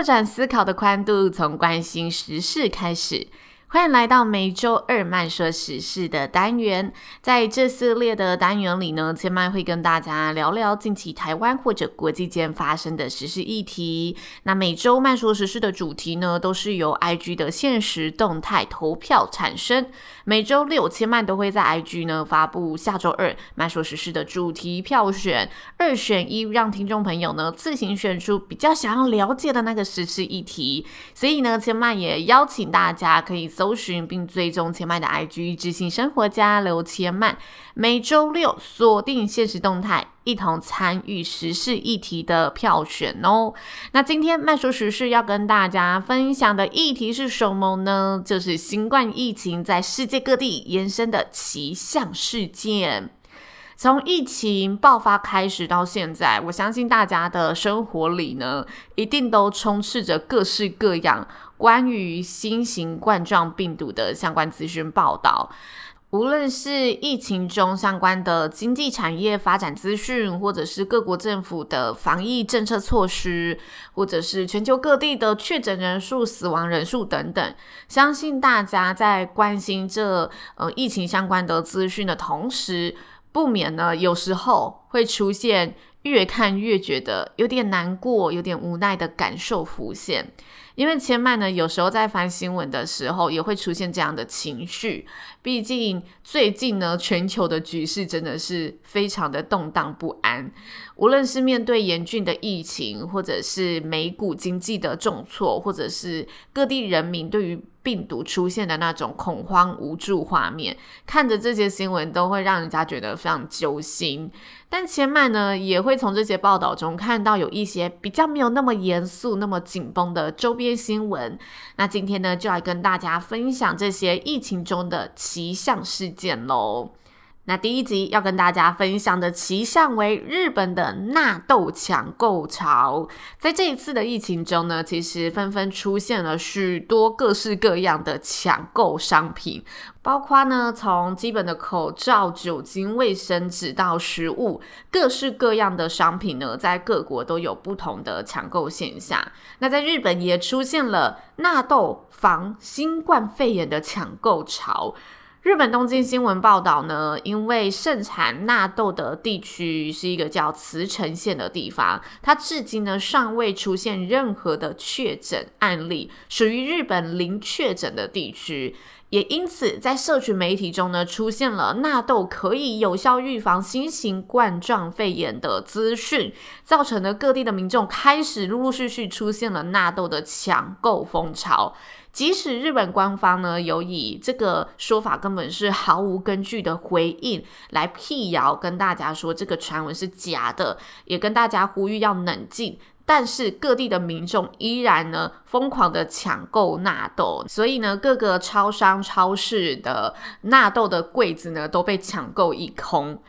拓展思考的宽度，从关心时事开始。欢迎来到每周二慢说时事的单元，在这系列的单元里呢，千麦会跟大家聊聊近期台湾或者国际间发生的时事议题。那每周慢说时事的主题呢，都是由 IG 的限时动态投票产生。每周六，千嫚都会在 IG 呢发布下周二慢说时事的主题票选，二选一，让听众朋友呢自行选出比较想要了解的那个时事议题。所以呢，千麦也邀请大家可以。搜寻并追踪千嫚的 IG，知性生活家刘千曼，每周六锁定限时动态，一同参与时事议题的票选哦。那今天麦说时事要跟大家分享的议题是什么呢？就是新冠疫情在世界各地延伸的奇象事件。从疫情爆发开始到现在，我相信大家的生活里呢，一定都充斥着各式各样。关于新型冠状病毒的相关资讯报道，无论是疫情中相关的经济产业发展资讯，或者是各国政府的防疫政策措施，或者是全球各地的确诊人数、死亡人数等等，相信大家在关心这呃疫情相关的资讯的同时，不免呢有时候会出现越看越觉得有点难过、有点无奈的感受浮现。因为千嫚呢，有时候在翻新闻的时候，也会出现这样的情绪。毕竟最近呢，全球的局势真的是非常的动荡不安。无论是面对严峻的疫情，或者是美股经济的重挫，或者是各地人民对于病毒出现的那种恐慌无助画面，看着这些新闻都会让人家觉得非常揪心。但千嫚呢，也会从这些报道中看到有一些比较没有那么严肃、那么紧绷的周边新闻。那今天呢，就来跟大家分享这些疫情中的奇象事件喽。那第一集要跟大家分享的奇象为日本的纳豆抢购潮。在这一次的疫情中呢，其实纷纷出现了许多各式各样的抢购商品，包括呢从基本的口罩、酒精、卫生纸到食物，各式各样的商品呢，在各国都有不同的抢购现象。那在日本也出现了纳豆防新冠肺炎的抢购潮。日本东京新闻报道呢，因为盛产纳豆的地区是一个叫茨城县的地方，它至今呢尚未出现任何的确诊案例，属于日本零确诊的地区，也因此在社群媒体中呢出现了纳豆可以有效预防新型冠状肺炎的资讯，造成了各地的民众开始陆陆续续出现了纳豆的抢购风潮。即使日本官方呢有以这个说法根本是毫无根据的回应来辟谣，跟大家说这个传闻是假的，也跟大家呼吁要冷静，但是各地的民众依然呢疯狂的抢购纳豆，所以呢各个超商、超市的纳豆的柜子呢都被抢购一空。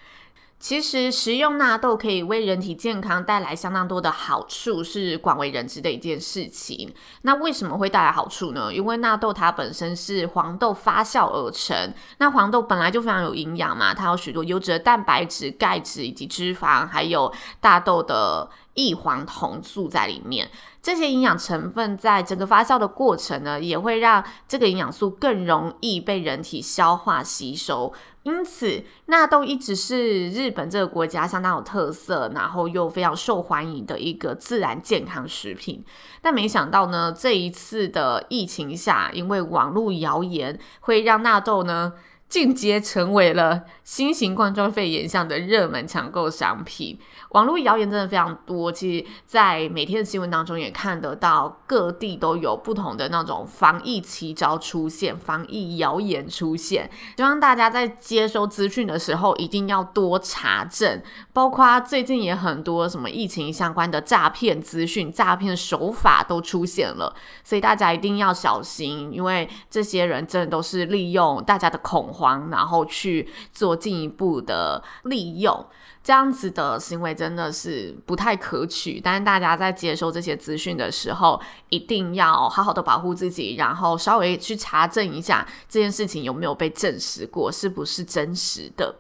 其实食用纳豆可以为人体健康带来相当多的好处，是广为人知的一件事情。那为什么会带来好处呢？因为纳豆它本身是黄豆发酵而成，那黄豆本来就非常有营养嘛，它有许多优质的蛋白质、钙质以及脂肪，还有大豆的异黄酮素在里面。这些营养成分在整个发酵的过程呢，也会让这个营养素更容易被人体消化吸收。因此，纳豆一直是日本这个国家相当有特色，然后又非常受欢迎的一个自然健康食品。但没想到呢，这一次的疫情下，因为网络谣言会让纳豆呢进阶成为了新型冠状肺炎下的热门抢购商品。网络谣言真的非常多，其实，在每天的新闻当中也看得到，各地都有不同的那种防疫奇招出现，防疫谣言出现。希望大家在接收资讯的时候一定要多查证，包括最近也很多什么疫情相关的诈骗资讯、诈骗手法都出现了，所以大家一定要小心，因为这些人真的都是利用大家的恐慌，然后去做进一步的利用。这样子的行为真的是不太可取，但是大家在接收这些资讯的时候，一定要好好的保护自己，然后稍微去查证一下这件事情有没有被证实过，是不是真实的。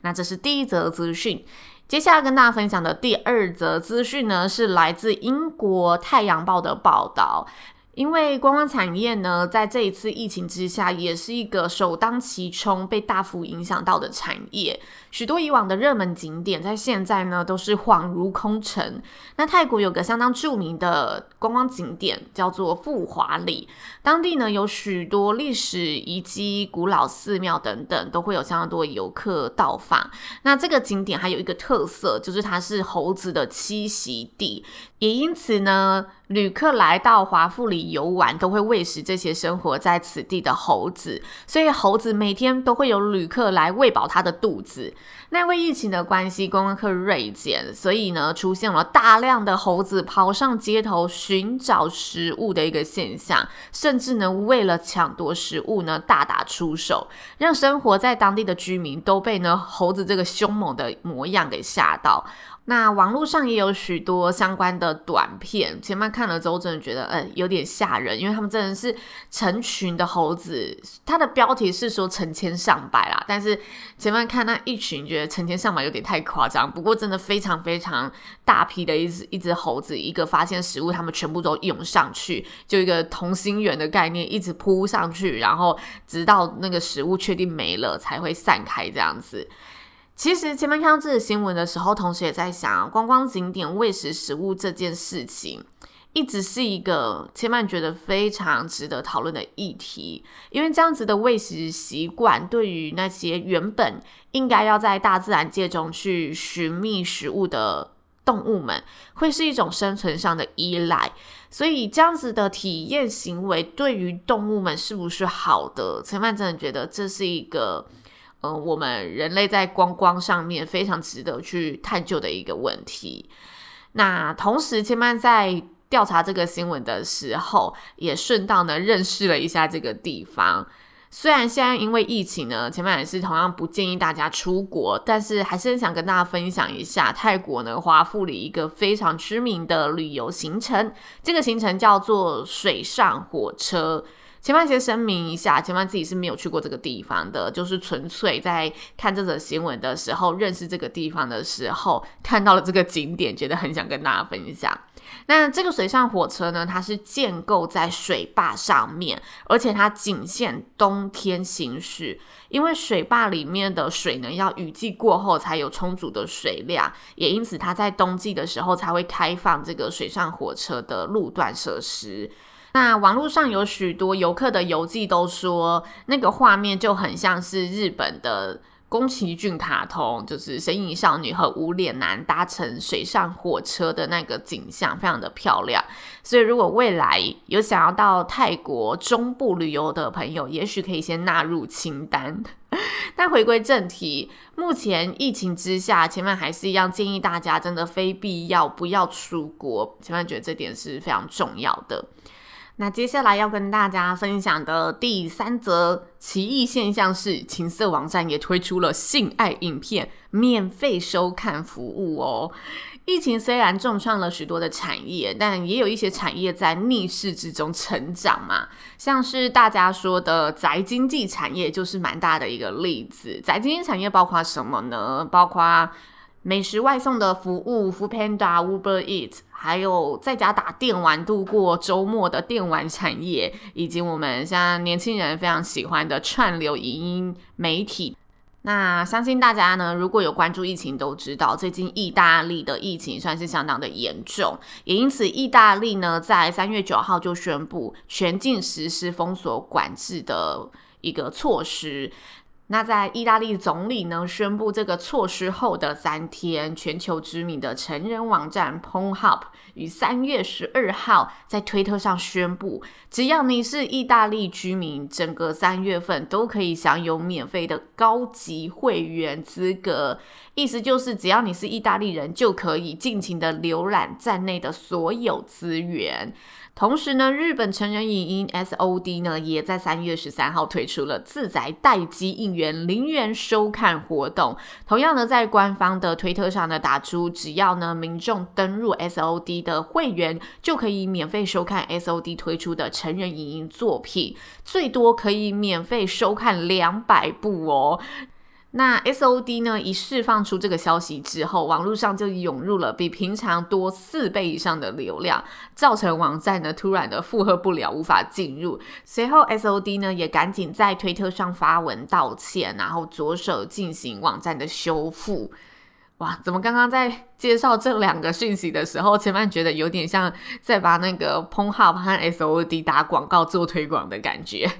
那这是第一则资讯。接下来跟大家分享的第二则资讯呢，是来自英国《太阳报》的报道。因为观光产业呢，在这一次疫情之下，也是一个首当其冲被大幅影响到的产业。许多以往的热门景点，在现在呢都是恍如空城。那泰国有个相当著名的观光景点，叫做富华里，当地呢有许多历史遗迹、古老寺庙等等，都会有相当多游客到访。那这个景点还有一个特色，就是它是猴子的栖息地，也因此呢，旅客来到华富里游玩，都会喂食这些生活在此地的猴子，所以猴子每天都会有旅客来喂饱它的肚子。那因为疫情的关系，观光客锐减，所以呢，出现了大量的猴子跑上街头寻找食物的一个现象，甚至呢，为了抢夺食物呢，大打出手，让生活在当地的居民都被呢猴子这个凶猛的模样给吓到。那网络上也有许多相关的短片，前面看了之后真的觉得，嗯，有点吓人，因为他们真的是成群的猴子，它的标题是说成千上百啦，但是前面看那一群，觉得成千上百有点太夸张，不过真的非常非常大批的一只一只猴子，一个发现食物，他们全部都涌上去，就一个同心圆的概念，一直扑上去，然后直到那个食物确定没了才会散开这样子。其实前面看到这个新闻的时候，同时也在想，观光景点喂食食物这件事情，一直是一个前面觉得非常值得讨论的议题。因为这样子的喂食习惯，对于那些原本应该要在大自然界中去寻觅食物的动物们，会是一种生存上的依赖。所以这样子的体验行为，对于动物们是不是好的？前面真的觉得这是一个。嗯、我们人类在观光上面非常值得去探究的一个问题。那同时，千曼在调查这个新闻的时候，也顺道呢认识了一下这个地方。虽然现在因为疫情呢，前曼也是同样不建议大家出国，但是还是很想跟大家分享一下泰国呢华富里一个非常知名的旅游行程。这个行程叫做水上火车。前面先声明一下，前面自己是没有去过这个地方的，就是纯粹在看这则新闻的时候，认识这个地方的时候，看到了这个景点，觉得很想跟大家分享。那这个水上火车呢，它是建构在水坝上面，而且它仅限冬天行驶，因为水坝里面的水呢，要雨季过后才有充足的水量，也因此它在冬季的时候才会开放这个水上火车的路段设施。那网络上有许多游客的游记都说，那个画面就很像是日本的宫崎骏卡通，就是神隐少女和无脸男搭乘水上火车的那个景象，非常的漂亮。所以，如果未来有想要到泰国中部旅游的朋友，也许可以先纳入清单。但回归正题，目前疫情之下，前面还是一样建议大家真的非必要不要出国。前面觉得这点是非常重要的。那接下来要跟大家分享的第三则奇异现象是，情色网站也推出了性爱影片免费收看服务哦。疫情虽然重创了许多的产业，但也有一些产业在逆势之中成长嘛。像是大家说的宅经济产业，就是蛮大的一个例子。宅经济产业包括什么呢？包括美食外送的服务，Foodpanda、Uber Eats，还有在家打电玩度过周末的电玩产业，以及我们像年轻人非常喜欢的串流影音媒体。那相信大家呢，如果有关注疫情，都知道最近意大利的疫情算是相当的严重，也因此意大利呢，在三月九号就宣布全境实施封锁管制的一个措施。那在意大利总理呢宣布这个措施后的三天，全球知名的成人网站 Pornhub 于三月十二号在推特上宣布，只要你是意大利居民，整个三月份都可以享有免费的高级会员资格。意思就是，只要你是意大利人，就可以尽情的浏览站内的所有资源。同时呢，日本成人影音 SOD 呢，也在三月十三号推出了自宅待机应元零元收看活动。同样呢，在官方的推特上呢，打出只要呢民众登入 SOD 的会员，就可以免费收看 SOD 推出的成人影音作品，最多可以免费收看两百部哦。那 SOD 呢，一释放出这个消息之后，网络上就涌入了比平常多四倍以上的流量，造成网站呢突然的负荷不了，无法进入。随后 SOD 呢也赶紧在推特上发文道歉，然后着手进行网站的修复。哇，怎么刚刚在介绍这两个讯息的时候，千曼觉得有点像在把那个 p o n h u b 和 SOD 打广告做推广的感觉。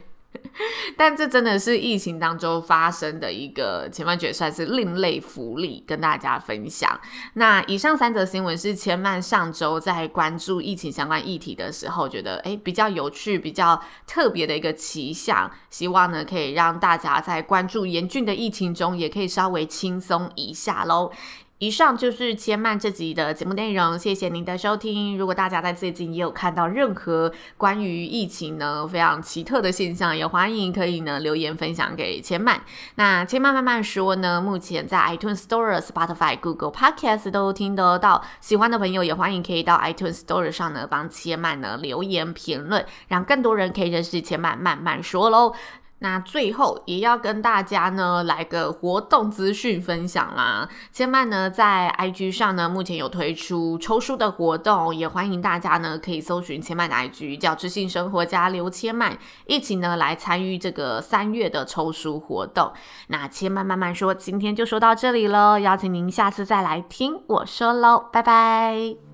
但这真的是疫情当中发生的一个，千万觉算是另类福利，跟大家分享。那以上三则新闻是千曼上周在关注疫情相关议题的时候，觉得诶比较有趣、比较特别的一个奇象，希望呢可以让大家在关注严峻的疫情中，也可以稍微轻松一下喽。以上就是千曼这集的节目内容，谢谢您的收听。如果大家在最近也有看到任何关于疫情呢非常奇特的现象，也欢迎可以呢留言分享给千曼。那千曼慢慢说呢，目前在 iTunes Store、Spotify、Google Podcast 都听得到。喜欢的朋友也欢迎可以到 iTunes Store 上呢帮千曼呢留言评论，让更多人可以认识千曼慢慢说喽。那最后也要跟大家呢来个活动资讯分享啦。千曼呢在 IG 上呢目前有推出抽书的活动，也欢迎大家呢可以搜寻千曼的 IG 叫知性生活家刘千曼，一起呢来参与这个三月的抽书活动。那千曼慢慢说，今天就说到这里喽，邀请您下次再来听我说喽，拜拜。